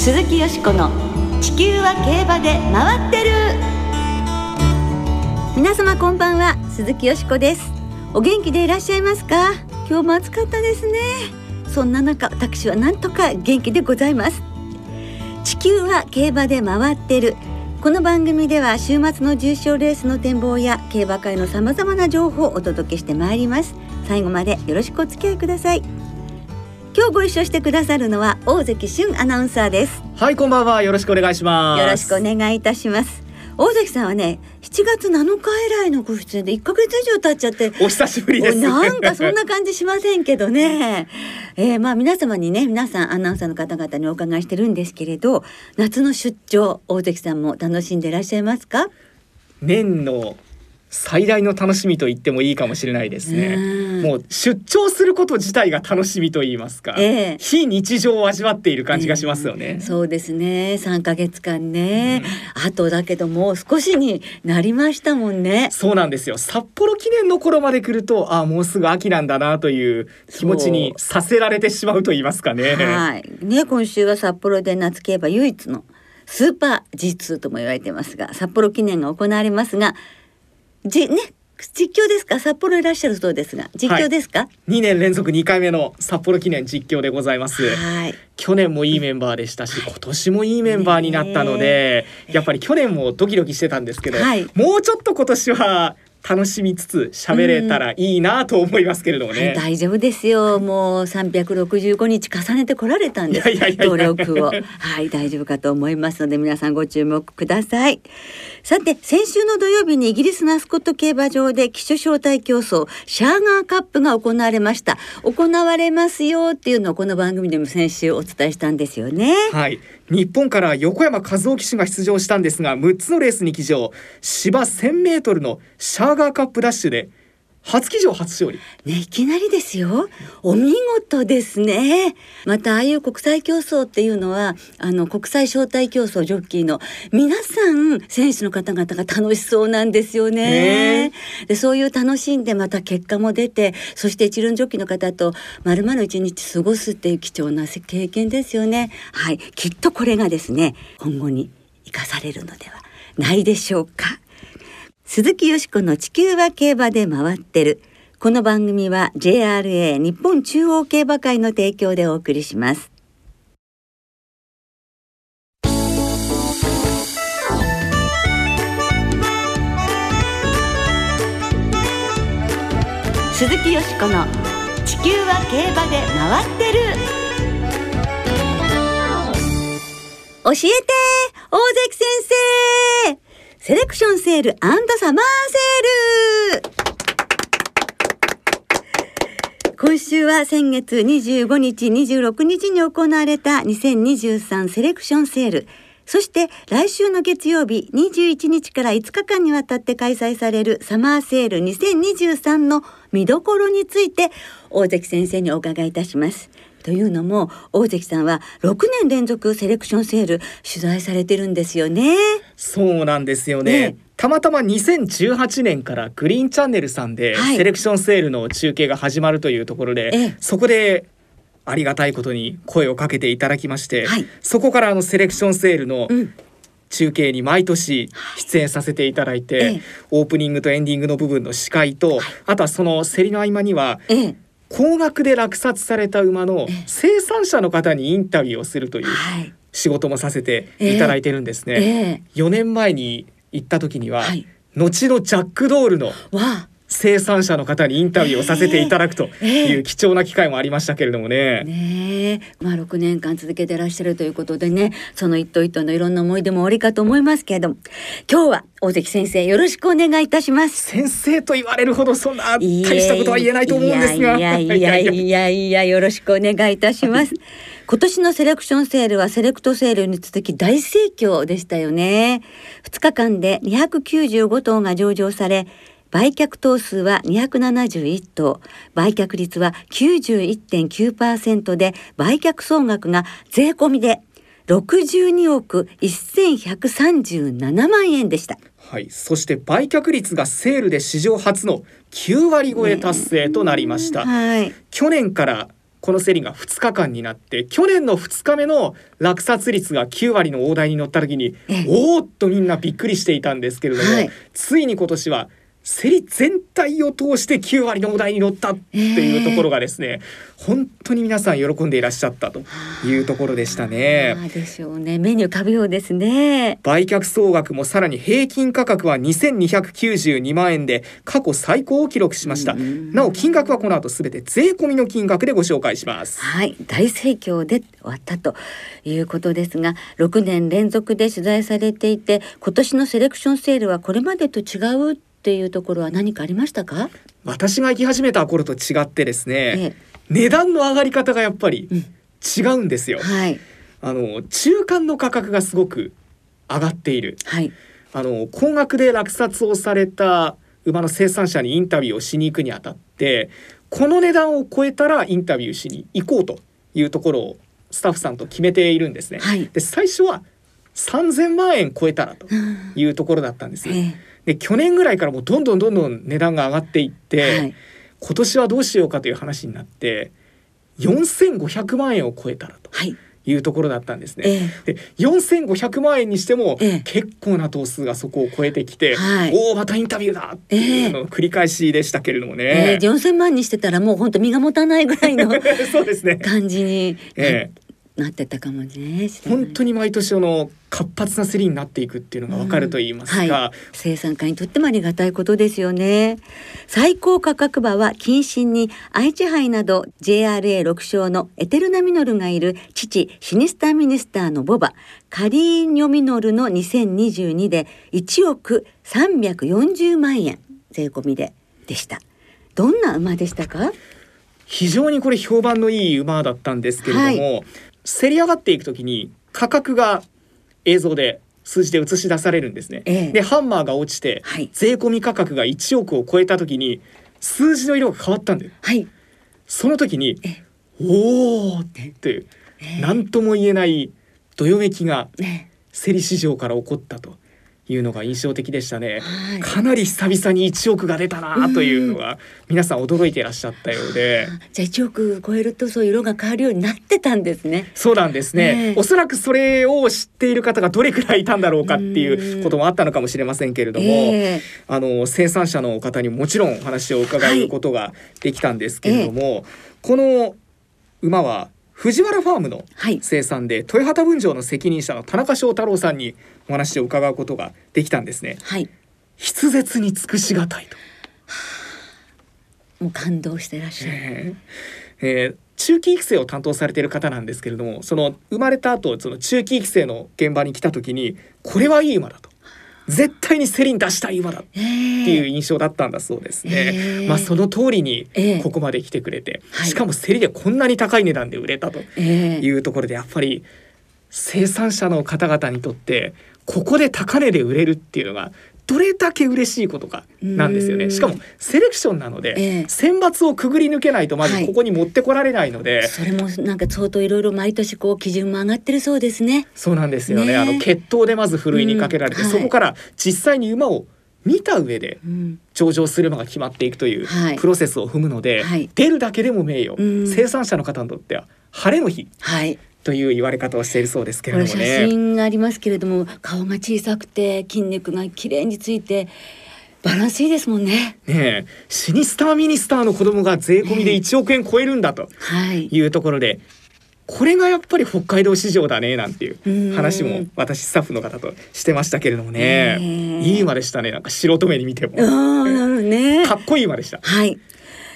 鈴木よしこの地球は競馬で回ってる。皆様こんばんは鈴木よしこです。お元気でいらっしゃいますか？今日も暑かったですね。そんな中私はなんとか元気でございます。地球は競馬で回ってる。この番組では週末の重賞レースの展望や競馬会のさまざまな情報をお届けしてまいります。最後までよろしくお付き合いください。今日ご一緒してくださるのは大関俊アナウンサーです。はいこんばんは。よろしくお願いします。よろしくお願いいたします。大関さんはね7月7日以来のご出演で1ヶ月以上経っちゃってお久しぶりです。なんかそんな感じしませんけどね。えー、まあ皆様にね皆さんアナウンサーの方々にお伺いしてるんですけれど夏の出張大関さんも楽しんでいらっしゃいますか？年の最大の楽しみと言ってもいいかもしれないですね。もう出張すること自体が楽しみと言いますか、えー、非日常を味わっている感じがしますよね。えー、そうですね。三ヶ月間ね、うん、あとだけどもう少しになりましたもんね。そうなんですよ。札幌記念の頃まで来ると、あもうすぐ秋なんだなという気持ちにさせられてしまうと言いますかね。はい。ね今週は札幌で夏競馬唯一のスーパー G2 とも言われてますが、札幌記念が行われますが。じね実況ですか？札幌いらっしゃるそうですが実況ですか、はい、2年連続2回目の札幌記念実況でございます。はい。去年もいいメンバーでしたし今年もいいメンバーになったのでやっぱり去年もドキドキしてたんですけど、はい、もうちょっと今年は楽しみつつ喋れたらいいなと思いますけれどもね、はい、大丈夫ですよ。もう365日重ねてこられたんです。努力を。はい大丈夫かと思いますので皆さんご注目ください。さて先週の土曜日にイギリスのアスコット競馬場で騎手招待競争シャーガーカップが行われました。行われますよっていうのをこの番組でも先週お伝えしたんですよね。はい日本から横山和夫騎手が出場したんですが6つのレースに騎乗。芝 1000m のシャーガーカップダッシュで初騎乗初勝利。ねいきなりですよ。お見事ですね。またああいう国際競争っていうのはあの国際招待競争ジョッキーの皆さん選手の方々が楽しそうなんですよね。でそういう楽しんでまた結果も出てそして一輪ジョッキーの方とまるまる一日過ごすっていう貴重な経験ですよね。はい。きっとこれがですね今後に生かされるのではないでしょうか鈴木よしこの地球は競馬で回ってる。この番組は JRA 日本中央競馬会の提供でお送りします。鈴木よしこの地球は競馬で回ってる。教えて大関先生セレクションセールサマーセール今週は先月25日、26日に行われた2023セレクションセール。そして来週の月曜日21日から5日間にわたって開催されるサマーセール2023の見どころについて大関先生にお伺いいたします。というのも大関さんは6年連続セレクションセール取材されてるんですよね。そうなんですよね。ね。たまたま2018年からグリーンチャンネルさんでセレクションセールの中継が始まるというところで、はい、そこでありがたいことに声をかけていただきまして、はい、そこからあのセレクションセールの、中継に毎年出演させていただいて、はい、オープニングとエンディングの部分の司会と、あとはその競りの合間には、高額で落札された馬の生産者の方にインタビューをするという仕事もさせていただいてるんですね。4年前に行った時には、後のジャックドールの生産者の方にインタビューをさせていただくという貴重な機会もありましたけれどもね。ねまあ6年間続けてらっしゃるということでね。その一頭一頭のいろんな思い出もおありかと思いますけれども。今日は大関先生よろしくお願いいたします。先生と言われるほどそんな大したことは言えないと思うんですが。いやいやいやいや。いやよろしくお願いいたします。今年のセレクションセールはセレクトセールに続き大盛況でしたよね。2日間で295頭が上場され売却頭数は271頭、売却率は91.9%で、売却総額が税込みで62億1137万円でした。はい、そして売却率がセールで史上初の9割超え達成となりました。はい、去年からこの競りが2日間になって去年の2日目の落札率が9割の大台に乗った時におおっとみんなびっくりしていたんですけれども、はい、ついに今年は競り全体を通して9割のお題に乗ったっていうところがですね、えー、本当に皆さん喜んでいらっしゃったというところでしたね。でしょうね。メニュー食べようですね。売却総額もさらに平均価格は2292万円で過去最高を記録しました。なお金額はこの後すべて税込みの金額でご紹介します。はい。大盛況で終わったということですが6年連続で取材されていて今年のセレクションセールはこれまでと違うっていうところは何かありましたか？私が行き始めた頃と違ってですね、ええ、値段の上がり方がやっぱり違うんですよ、うんはい、あの中間の価格がすごく上がっている、はい、あの高額で落札をされた馬の生産者にインタビューをしに行くにあたってこの値段を超えたらインタビューしに行こうというところをスタッフさんと決めているんですね。はい、で最初は3000万円超えたらというところだったんですよ。ええで去年ぐらいからもうどんどんどんどん値段が上がっていって、はい、今年はどうしようかという話になって4500万円を超えたらと。はい。いうところだったんですね。えー、で4500万円にしても、結構な頭数がそこを超えてきて、はい、おおまたインタビューだっていうの繰り返しでしたけれどもね。えー、4000万にしてたらもう本当身が持たないぐらいの そうですね。感じに、えー、なってたかもね本当に毎年あの活発な競りになっていくっていうのがわかると言いますか、うんはい、生産家にとってもありがたいことですよね。最高価格馬は謹慎に愛知杯など JRA6 勝のエテルナミノルがいる父シニスターミニスターのボバ。カリーニョミノルの2022で1億340万円税込みででした。どんな馬でしたか？非常にこれ評判のいい馬だったんですけれども、はい競り上がっていくときに価格が映像で数字で映し出されるんですね。ええ、でハンマーが落ちて、はい、税込み価格が1億を超えた時に数字の色が変わったんだよ。はい、その時に「おお!」って何とも言えないどよめきが競り市場から起こったと。いうのが印象的でしたね、はい、かなり久々に1億が出たなというのが皆さん驚いていらっしゃったようで。じゃあ1億超えるとそう色が変わるようになってたんですね。そうなんですね、おそらくそれを知っている方がどれくらいいたんだろうかっていうこともあったのかもしれませんけれども、えー、あの生産者の方にもちろん話を伺うことができたんですけれども、はいえ。ー、この馬は藤原ファームの生産で、はい、豊畑分譲の責任者の田中翔太郎さんにお話を伺うことができたんですね。はい、筆舌に尽くしがたいと。もう感動してらっしゃる。えー、えー、中期育成を担当されている方なんですけれどもその生まれた後その中期育成の現場に来た時にこれはいい馬だと絶対に競りに出したい馬だっていう印象だったんだそうですね。えー、まあその通りにここまで来てくれて、えー、しかも競りでこんなに高い値段で売れたというところでやっぱり生産者の方々にとってここで高値で売れるっていうのがどれだけ嬉しいことかなんですよね。しかもセレクションなので、ええ、選抜をくぐり抜けないとまずここに持ってこられないので、はい、それもなんか相当いろいろ毎年こう基準も上がってるそうですね。そうなんですよね、ね、あの決闘でまずふるいにかけられて、うん。はい、そこから実際に馬を見た上で上場する馬が決まっていくというプロセスを踏むので、はい、出るだけでも名誉、うん、生産者の方にとっては晴れの日、はい、という言われ方をしているそうですけれどもね。写真がありますけれども顔が小さくて筋肉が綺麗についてバランスいいですもんね。ねシニスターミニスターの子供が税込みで1億円超えるんだとい。うところで、ね、これがやっぱり北海道市場だねなんていう話も私スタッフの方としてましたけれどもね、いい馬でしたね。なんか素人目に見ても、ね、かっこいい馬でした。はい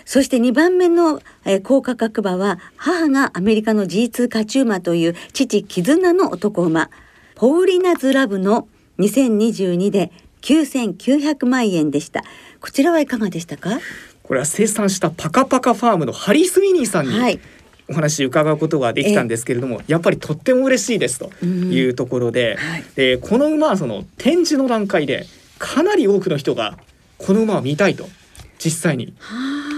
そして2番目の、えー、高価格馬は母がアメリカの G2 勝ち馬という父絆の男馬。ポーリナズラブの2022で9900万円でした。こちらはいかがでしたか？これは生産したパカパカファームのハリス・ミニーさんに、はい、お話伺うことができたんですけれども、やっぱりとっても嬉しいですというところではい、でこの馬はその展示の段階でかなり多くの人がこの馬を見たいと実際に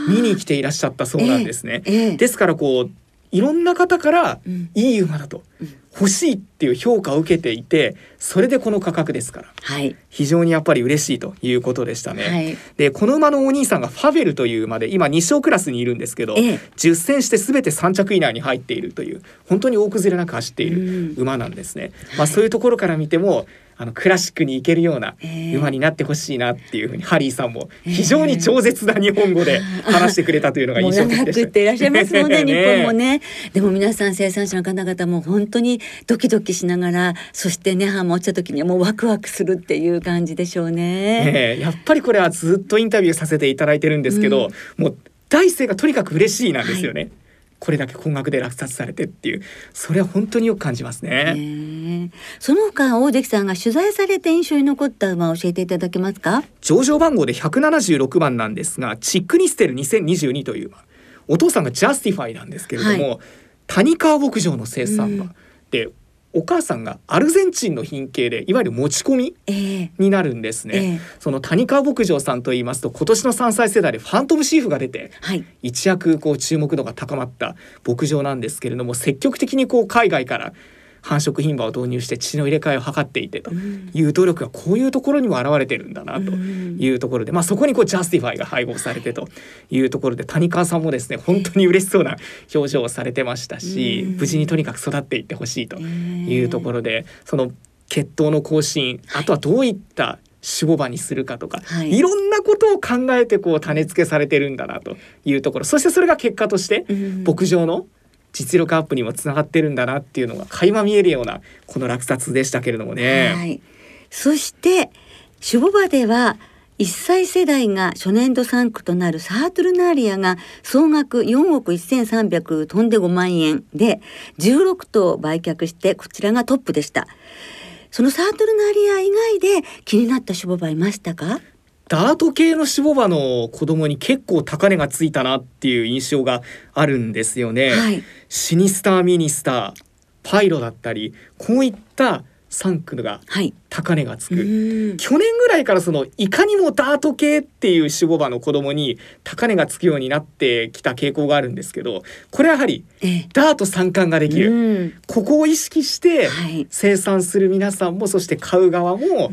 見に来ていらっしゃったそうなんですね。えーえー、ですからこういろんな方からいい馬だと、うん、欲しいっていう評価を受けていてそれでこの価格ですから、はい、非常にやっぱり嬉しいということでしたね。はい、でこの馬のお兄さんがファベルという馬で今2勝クラスにいるんですけど、ええ、10戦して全て3着以内に入っているという本当に大崩れなく走っている馬なんですね。まあ、そういうところから見てもあのクラシックに行けるような馬になってほしいなっていうふうに、ハリーさんも非常に超絶な日本語で話してくれたというのが印象的でした。っていらっしゃいますもんね 日本もね。でも皆さん生産者の方々も本当にドキドキしながらそしてねハも落ちた時にはもうワクワクするっていう感じでしょうね。ねやっぱりこれはずっとインタビューさせていただいてるんですけど、うん、もう第一声がとにかく嬉しいなんですよね。はいこれだけ高額で落札されてっていうそれは本当によく感じますね。その他大関さんが取材されて印象に残った馬を教えていただけますか？上場番号で176番なんですがチックニステル2022という馬。お父さんがジャスティファイなんですけれども、はい、谷川牧場の生産馬、うん、でお母さんがアルゼンチンの牝系でいわゆる持ち込みになるんですね、えーえ。ー、その谷川牧場さんと言いますと今年の3歳世代でファントムシーフが出て、はい、一躍こう注目度が高まった牧場なんですけれども積極的にこう海外から繁殖牝馬を導入して血の入れ替えを図っていてと。いう努力がこういうところにも表れてるんだなというところで、まあ、そこにこうジャスティファイが配合されてというところで谷川さんもですね本当に嬉しそうな表情をされてましたし無事にとにかく育っていってほしいというところでその血統の更新あとはどういった守護馬にするかとか、はい、いろんなことを考えてこう種付けされてるんだなというところ。そしてそれが結果として牧場の実力アップにもつながってるんだなっていうのが垣間見えるようなこの落札でしたけれどもね。はい、そして守護場では1歳世代が初年度産区となるサートルナーリアが総額4億1300飛んで5万円で16頭売却してこちらがトップでした。そのサートルナーリア以外で気になった守護場いましたか？ダート系の守護馬の子供に結構高値がついたなっていう印象があるんですよね。はい、シニスターミニスターパイロだったりこういった3区が高値がつく、はい、去年ぐらいからそのいかにもダート系っていう守護馬の子供に高値がつくようになってきた傾向があるんですけどこれはやはりダート三冠ができる、ここを意識して生産する皆さんもそして買う側もこう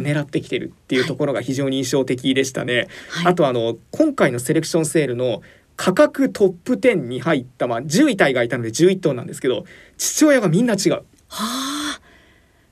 狙ってきてるっていうところが非常に印象的でしたね。はい、あとあの今回のセレクションセールの価格トップ10に入った、まあ、10位体がいたので11頭なんですけど父親がみんな違う。はあ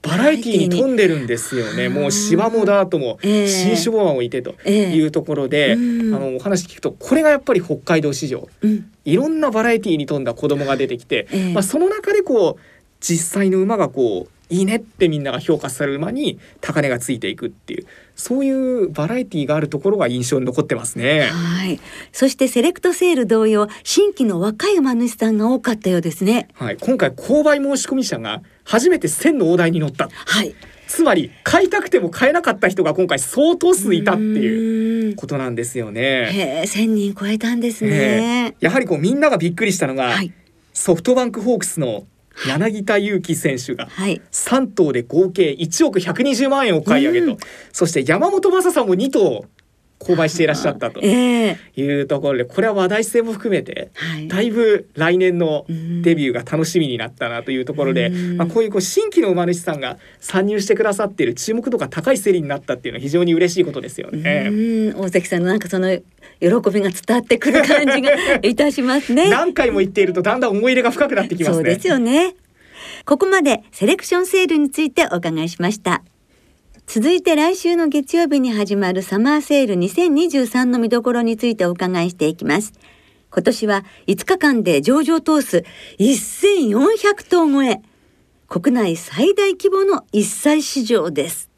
バラエティーに富んでるんですよね。もう芝もダートも新種ボアもいてというところで、えー、あのお話聞くとこれがやっぱり北海道市場、うん、いろんなバラエティーに富んだ子供が出てきて、えー、まあ、その中でこう実際の馬がこういいねってみんなが評価される馬に高値がついていくっていうそういうバラエティーがあるところが印象に残ってますね。はい。そしてセレクトセール同様、新規の若い馬主さんが多かったようですね。はい。今回購買申し込み者が初めて1000の大台に乗った。はい。つまり買いたくても買えなかった人が今回相当数いたっていうことなんですよね。へえ、1000人超えたんですね。やはりこうみんながびっくりしたのが、はい、ソフトバンクホークスの柳田悠岐選手が3頭で合計1億120万円を買い上げと、うん、そして山本昌さんも2頭購買していらっしゃったと いうところで、これは話題性も含めて、だいぶ来年のデビューが楽しみになったなというところで、まあ、こういうこう新規の馬主さんが参入してくださっている注目度が高い競りになったっていうのは非常に嬉しいことですよね。大関さんのなんかその喜びが伝わってくる感じが いたしますね。何回も言っているとだんだん思い入れが深くなってきますね。そうですよね。ここまでセレクションセールについてお伺いしました。続いて来週の月曜日に始まるサマーセール2023の見どころについてお伺いしていきます。今年は5日間で上場頭数1400頭超え。国内最大規模の一歳市場です。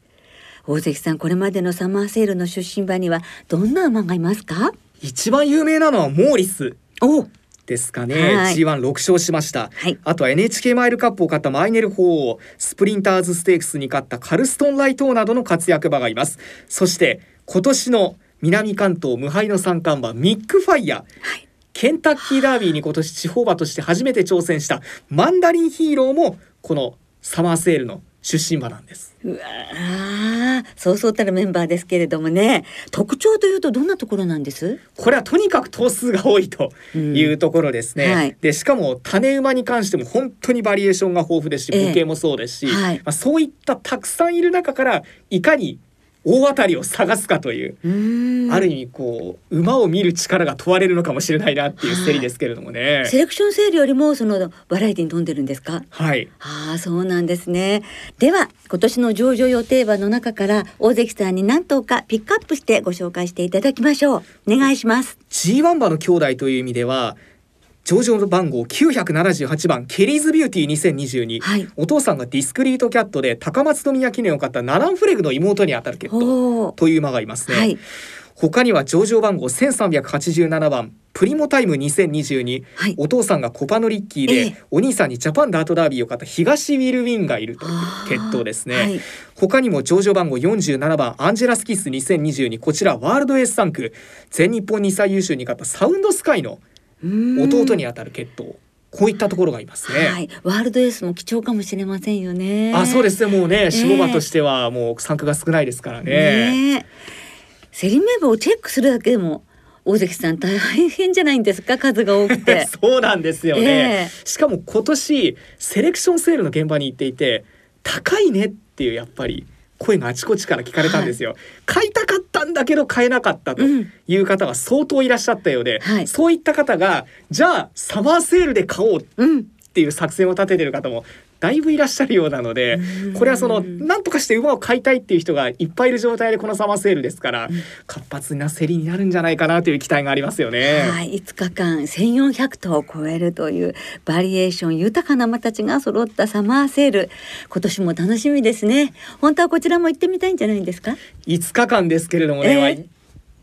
大関さん、これまでのサマーセールの出身馬にはどんな馬がいますか？一番有名なのはモーリス。おですかね、はい、G16 勝しました、はい、あとは NHK マイルカップを勝ったマイネル法王スプリンターズステークスに勝ったカルストンライトーなどの活躍馬がいます。そして今年の南関東無敗の三冠馬ミックファイヤー、はい。ケンタッキーダービーに今年地方馬として初めて挑戦したマンダリンヒーローもこのサマーセールの出身馬なんです。うわそうそうたるメンバーですけれどもね。特徴というとどんなところなんです？これはとにかく頭数が多いというところですね、うん。はい、でしかも種馬に関しても本当にバリエーションが豊富ですし母系もそうですし、えーはい、まあ、そういったたくさんいる中からいかに大当たりを探すかというある意味こう馬を見る力が問われるのかもしれないなっていう競りですけれどもね、セレクションセールよりもそのバラエティに富んでるんですか？はい。ああそうなんですね。では今年の上場予定馬の中から大関さんに何頭かピックアップしてご紹介していただきましょう。お願いします。G1 馬の兄弟という意味では上場番号978番ケリーズビューティー2022、はい、お父さんがディスクリートキャットで高松宮記念を買ったナランフレグの妹にあたる血統という馬がいますね、はい、他には上場番号1387番プリモタイム2022、はい、お父さんがコパノリッキーで、えー、お兄さんにジャパンダートダービーを買った東ウィルウィンがいるという血統ですね、はい、他にも上場番号47番アンジェラスキス2022こちらワールドエース3区全日本2歳優秀に勝ったサウンドスカイの弟にあたる血統。こういったところがいますね、はい、ワールドエースも貴重かもしれませんよね。あそうですね。もうね守護馬としてはもう参加が少ないですからね。ねセリメ部をチェックするだけでも大関さん大変じゃないんですか？数が多くて。そうなんですよね、えー、しかも今年セレクションセールの現場に行っていて高いねっていうやっぱり声があちこちから聞かれたんですよ、はい、買いたかったんだけど買えなかったという方が相当いらっしゃったようで、うんそういった方がじゃあサマーセールで買おうっていう作戦を立ててる方もだいぶいらっしゃるようなのでこれはその何とかして馬を買いたいっていう人がいっぱいいる状態でこのサマーセールですから、うん、活発な競りになるんじゃないかなという期待がありますよね。はい、5日間1400頭を超えるというバリエーション豊かな馬たちが揃ったサマーセール今年も楽しみですね。本当はこちらも行ってみたいんじゃないんですか？5日間ですけれどもね、えー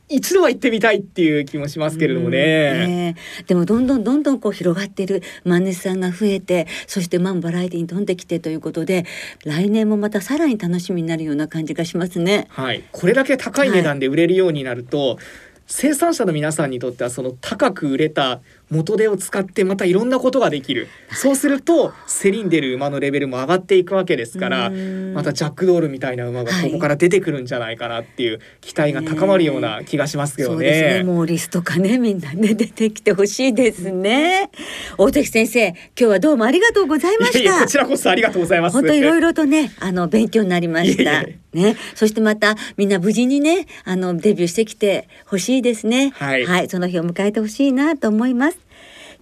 一度は行ってみたいっていう気もしますけれどもね。ねでもどんどんどんどんこう広がっているマネさんが増えてそしてマンバラエティに飛んできてということで来年もまたさらに楽しみになるような感じがしますね。はい、これだけ高い値段で売れるようになると、はい、生産者の皆さんにとってはその高く売れた元手を使ってまたいろんなことができる。そうすると競りんでる馬のレベルも上がっていくわけですからまたジャックドールみたいな馬がここから出てくるんじゃないかなっていう期待が高まるような気がしますけどね。ね。モーリスとかねみんなね出てきてほしいですね。大関先生今日はどうもありがとうございました。こちらこそありがとうございます。本当いろいろとねあの勉強になりました。ね、そしてまたみんな無事にねあのデビューしてきてほしいですね、はい、はい、その日を迎えてほしいなと思います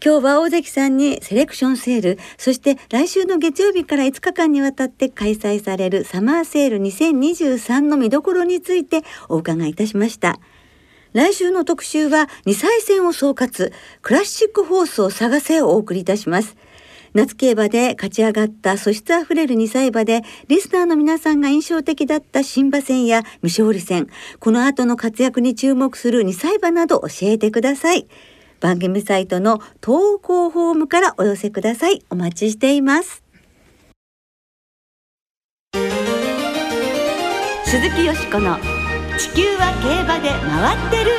今日は大関さんにセレクションセール、そして来週の月曜日から5日間にわたって開催されるサマーセール2023の見どころについてお伺いいたしました。来週の特集は2歳戦を総括、クラシックホースを探せをお送りいたします。夏競馬で勝ち上がった素質あふれる2歳馬で、リスナーの皆さんが印象的だった新馬戦や未勝利戦、この後の活躍に注目する2歳馬など教えてください。番組サイトの投稿フォームからお寄せください。お待ちしています。鈴木よしこの地球は競馬で回ってる。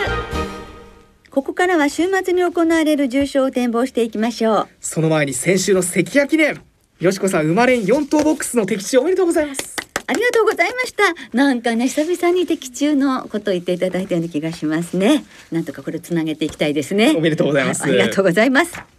ここからは週末に行われる重賞を展望していきましょう。その前に先週の関谷記念。よしこさん生まれん4等ボックスの的中おめでとうございますありがとうございました。なんかね久々に的中のことを言っていただいたような気がしますね。なんとかこれつなげていきたいですね。おめでとうございます。ありがとうございます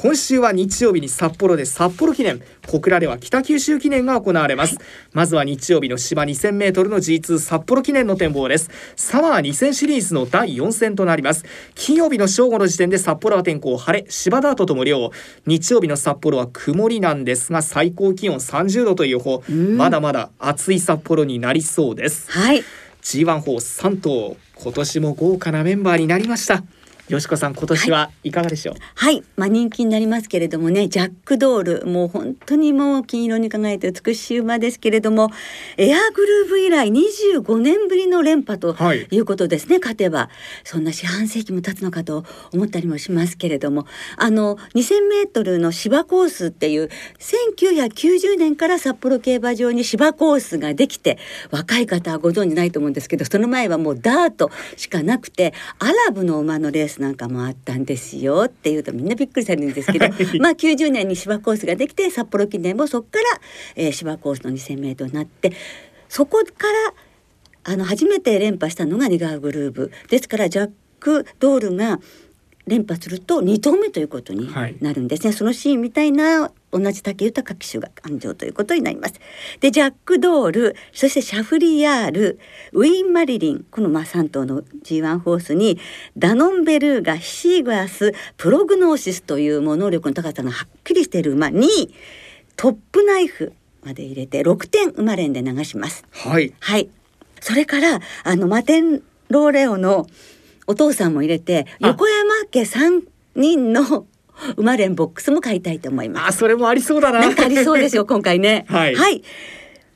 今週は日曜日に札幌で札幌記念小倉では北九州記念が行われます、はい、まずは日曜日の芝 2000m の G2 札幌記念の展望です。サマー2000シリーズの第4戦となります。金曜日の正午の時点で札幌は天候晴れ芝ダートとも良日曜日の札幌は曇りなんですが最高気温30度という予報まだまだ暑い札幌になりそうです。はい。G1 ホース3頭今年も豪華なメンバーになりましたよしこさん今年はい。かがでしょう、はい、はい、まあ人気になりますけれどもね。ジャックドール。もう本当にもう金色に輝いて美しい馬ですけれども。エアグルーヴ以来25年ぶりの連覇とい。うことですね、はい、勝てば。そんな四半世紀も経つのかと思ったりもしますけれども。あの2000メートルの芝コースっていう1990年から札幌競馬場に芝コースができて若い方はご存じないと思うんですけどその前はもうダートしかなくてアラブの馬のレーススなんかもあったんですよっていうとみんなびっくりされるんですけど、まあ90年に芝コースができて札幌記念もそこから、えー、芝コースの 2,000m になってそこからあの初めて連覇したのがリガーグルーブ。ですからジャック・ドールが連覇すると2投目ということになるんですね、はい、そのシーンみたいな同じ竹豊騎手が誕生ということになります。でジャック・ドールそしてシャフリヤールウィーン・マリリンこのまあ3頭の G1 ホースにダノンベルーガヒシーガスプログノーシスというも能力の高さがはっきりしている。馬にトップナイフまで入れて6点馬連で流します。はい。はい。それからあのマテンローレオのお父さんも入れて横山家3人の 馬連ボックスも買いたいと思います。あ、それもありそうだな。なんかありそうですよ、今回ね。はい。はい。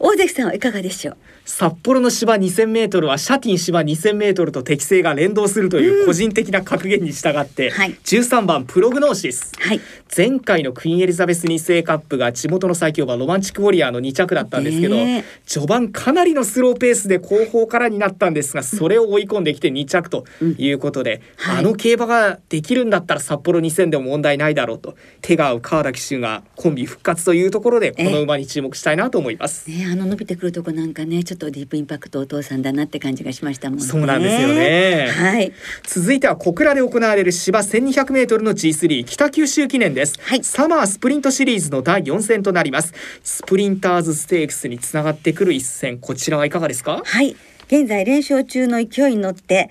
大関さんはいかがでしょう？札幌の芝2000メートルはシャティン芝2000メートルと適性が連動するという個人的な格言に従って、うんはい、13番プログノーシス、はい、前回のクイーンエリザベス2世カップが地元の最強馬ロマンチックウォリアーの2着だったんですけど、え。ー、序盤かなりのスローペースで後方からになったんですがそれを追い込んできて2着ということで、うん。はい、あの競馬ができるんだったら札幌2000でも問題ないだろうと手が合う川田騎手がコンビ復活というところでこの馬に注目したいなと思います。え。ー、ね、あの伸びてくるとこなんかねちょっとディープインパクトお父さんだなって感じがしましたもんね。そうなんですよね。はい。続いては小倉で行われる芝1200メートルの G3 北九州記念です。はい。サマースプリントシリーズの第4戦となります。スプリンターズステークスにつながってくる一戦、こちらはいかがですか？はい。現在連勝中の勢いに乗って。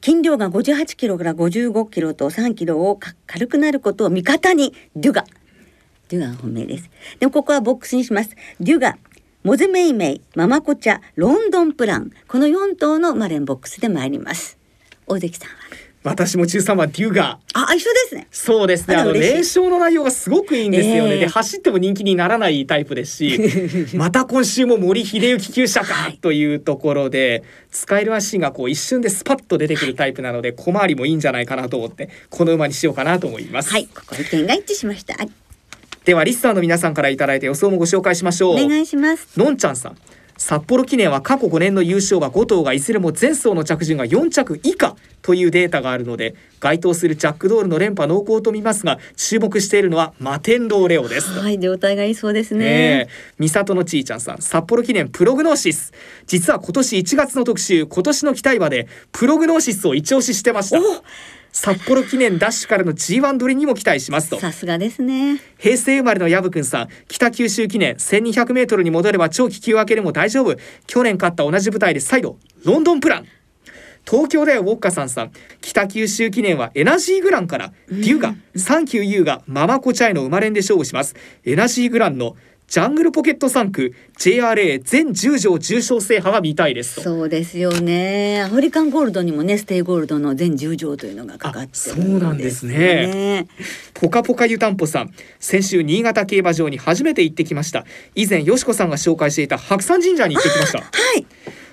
斤量が58キロから55キロと3キロを軽くなることを味方にデュガデュガ本命ですでもここはボックスにしますデュガモズメイメイ、ママコチャ、ロンドンプラン、この4頭のマレンボックスで参ります。大関さんは？私も13番デュガあ、一緒ですね。そうですね。あの連勝の内容がすごくいいんですよね。えー、で走っても人気にならないタイプですし、また今週も森秀幸厩舎かというところで、使える足がこう一瞬でスパッと出てくるタイプなので、小回りもいいんじゃないかなと思ってこの馬にしようかなと思います。はい、ここ意見が一致しました。ではリスナーの皆さんからいただいた予想もご紹介しましょう。お願いします。のんちゃんさん。札幌記念は過去5年の優勝馬5頭がいずれも前走の着順が4着以下というデータがあるので該当するジャックドールの連覇濃厚と見ますが注目しているのはマテンローレオです。はい状態がいいそうですね。三里のちーちゃんさん。札幌記念プログノーシス。実は今年1月の特集今年の期待馬でプログノーシスを一押ししてました札幌記念ダッシュからの G1 取りにも期待しますと。さすがですね。平成生まれのヤブくんさん北九州記念1200メートルに戻れば超気球明けでも大丈夫。去年勝った同じ舞台で再度ロンドンプラン。東京ではウォッカさんさん北九州記念はエナジーグランからデュガ、サンキューユーがママコチャイの生まれんで勝負します。エナジーグランのジャングルポケット3区 JRA 全10条重賞制覇が見たいですそうですよね。アフリカンゴールドにもねステイゴールドの全10条というのがかかって、ね、そうなんですね。ポカポカ湯たんぽさん。先週新潟競馬場に初めて行ってきました。以前よしこさんが紹介していた白山神社に行ってきました。はい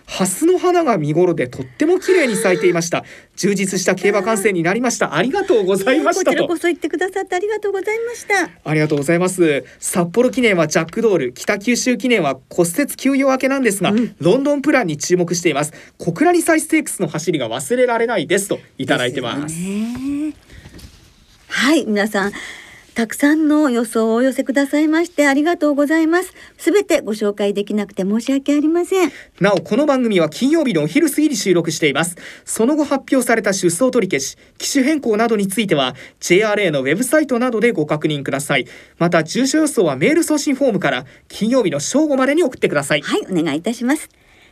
蓮の花が見頃でとっても綺麗に咲いていました。充実した競馬観戦になりました。ありがとうございましたこちらこそ言ってくださってありがとうございました。ありがとうございます。札幌記念はジャックドール。北九州記念は骨折休養明けなんですが、うん、ロンドンプランに注目しています。小倉2歳ステークスの走りが忘れられないですといただいてます。はい皆さんたくさんの予想をお寄せくださいましてありがとうございます。すべてご紹介できなくて申し訳ありません。なおこの番組は金曜日のお昼過ぎに収録しています。その後発表された出走取り消し機種変更などについては JRA のウェブサイトなどでご確認ください。また住所予想はメール送信フォームから金曜日の正午までに送ってください。はいお願いいたします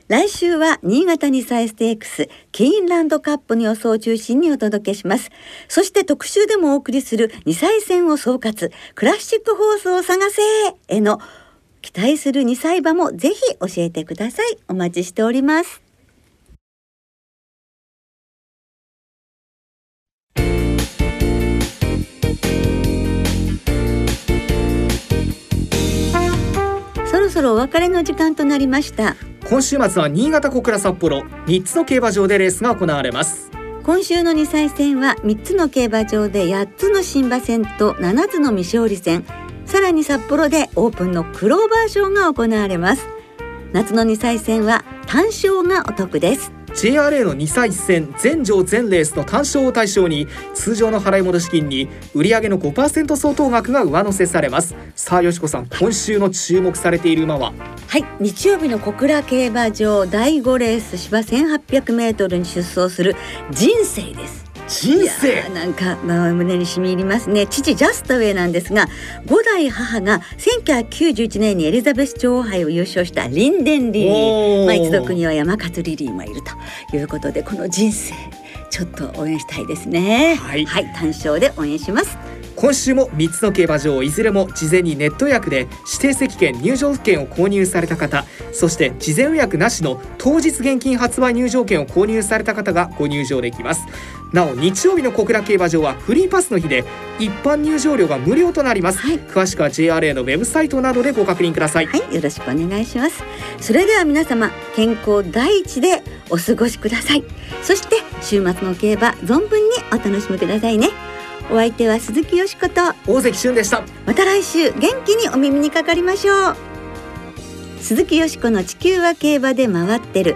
来週は新潟2歳ステークスケインランドカップの予想を中心にお届けします。そして特集でもお送りする2歳戦を総括、クラシックホースを探せへの期待する2歳馬もぜひ教えてください。お待ちしております。そろお別れの時間となりました。今週末は新潟小倉札幌3つの競馬場でレースが行われます。今週の2歳戦は3つの競馬場で8つの新馬戦と7つの未勝利戦。さらに札幌でオープンのクローバー賞が行われます。夏の2歳戦は単勝がお得です JRA の2歳戦全場全レースの単勝を対象に通常の払い戻し金に売上の5%相当額が上乗せされます。さあよしこさん今週の注目されている馬は？はい日曜日の小倉競馬場第5レース芝 1800m に出走する人生です。人生。なんか、まあ、胸に染み入りますね。父ジャストウェイなんですが五代母が1991年にエリザベス女王杯を優勝したリンデンリリー、まあ、一族には山勝リリーもいるということでこの人生ちょっと応援したいですね。はい、はい、単勝で応援します。今週も3つの競馬場いずれも事前にネット予約で指定席券入場券を購入された方そして事前予約なしの当日現金発売入場券を購入された方がご入場できますなお日曜日の小倉競馬場はフリーパスの日で一般入場料が無料となります、はい、詳しくは JRA のウェブサイトなどでご確認ください。はいよろしくお願いします。それでは皆様健康第一でお過ごしください。そして週末の競馬存分にお楽しみくださいね。お相手は鈴木よしこと大関俊でした。また来週元気にお耳にかかりましょう。鈴木よしこの地球は競馬で回ってる